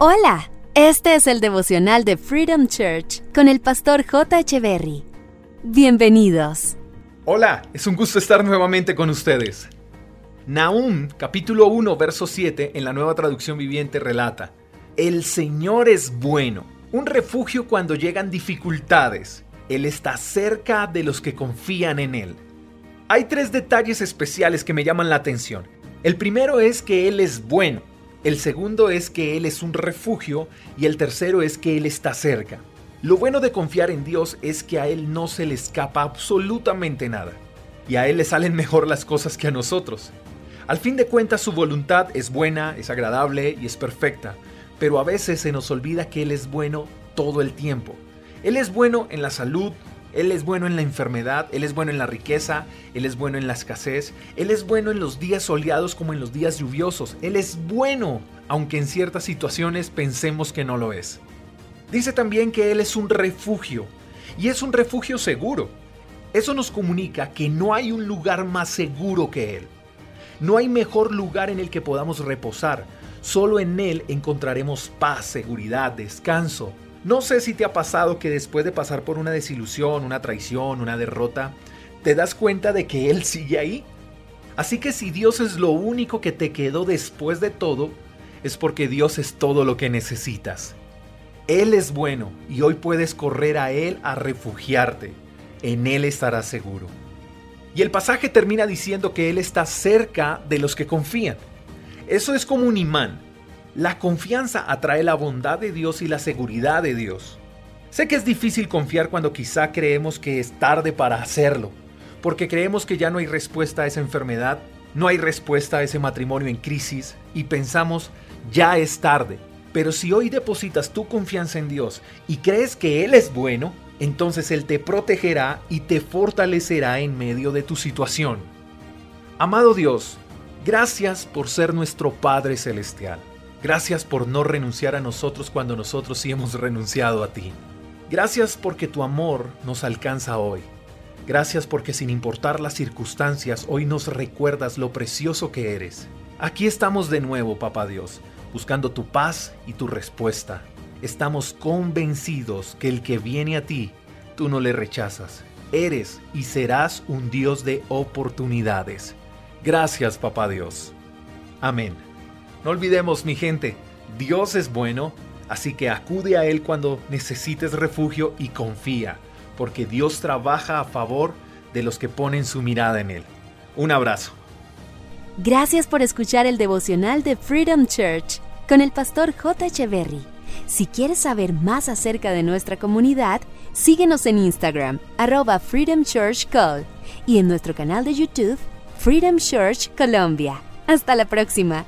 Hola, este es el devocional de Freedom Church con el pastor J. Berry. Bienvenidos. Hola, es un gusto estar nuevamente con ustedes. Nahum, capítulo 1, verso 7, en la nueva traducción viviente relata, El Señor es bueno, un refugio cuando llegan dificultades. Él está cerca de los que confían en Él. Hay tres detalles especiales que me llaman la atención. El primero es que Él es bueno. El segundo es que Él es un refugio y el tercero es que Él está cerca. Lo bueno de confiar en Dios es que a Él no se le escapa absolutamente nada. Y a Él le salen mejor las cosas que a nosotros. Al fin de cuentas su voluntad es buena, es agradable y es perfecta. Pero a veces se nos olvida que Él es bueno todo el tiempo. Él es bueno en la salud, él es bueno en la enfermedad, Él es bueno en la riqueza, Él es bueno en la escasez, Él es bueno en los días soleados como en los días lluviosos, Él es bueno, aunque en ciertas situaciones pensemos que no lo es. Dice también que Él es un refugio, y es un refugio seguro. Eso nos comunica que no hay un lugar más seguro que Él. No hay mejor lugar en el que podamos reposar, solo en Él encontraremos paz, seguridad, descanso, no sé si te ha pasado que después de pasar por una desilusión, una traición, una derrota, te das cuenta de que Él sigue ahí. Así que si Dios es lo único que te quedó después de todo, es porque Dios es todo lo que necesitas. Él es bueno y hoy puedes correr a Él a refugiarte. En Él estarás seguro. Y el pasaje termina diciendo que Él está cerca de los que confían. Eso es como un imán. La confianza atrae la bondad de Dios y la seguridad de Dios. Sé que es difícil confiar cuando quizá creemos que es tarde para hacerlo, porque creemos que ya no hay respuesta a esa enfermedad, no hay respuesta a ese matrimonio en crisis y pensamos ya es tarde. Pero si hoy depositas tu confianza en Dios y crees que Él es bueno, entonces Él te protegerá y te fortalecerá en medio de tu situación. Amado Dios, gracias por ser nuestro Padre Celestial. Gracias por no renunciar a nosotros cuando nosotros sí hemos renunciado a ti. Gracias porque tu amor nos alcanza hoy. Gracias porque sin importar las circunstancias, hoy nos recuerdas lo precioso que eres. Aquí estamos de nuevo, Papá Dios, buscando tu paz y tu respuesta. Estamos convencidos que el que viene a ti, tú no le rechazas. Eres y serás un Dios de oportunidades. Gracias, Papá Dios. Amén. No olvidemos, mi gente, Dios es bueno, así que acude a Él cuando necesites refugio y confía, porque Dios trabaja a favor de los que ponen su mirada en Él. Un abrazo. Gracias por escuchar el devocional de Freedom Church con el pastor J. Echeverry. Si quieres saber más acerca de nuestra comunidad, síguenos en Instagram, arroba Freedom Church Call, y en nuestro canal de YouTube, Freedom Church Colombia. Hasta la próxima.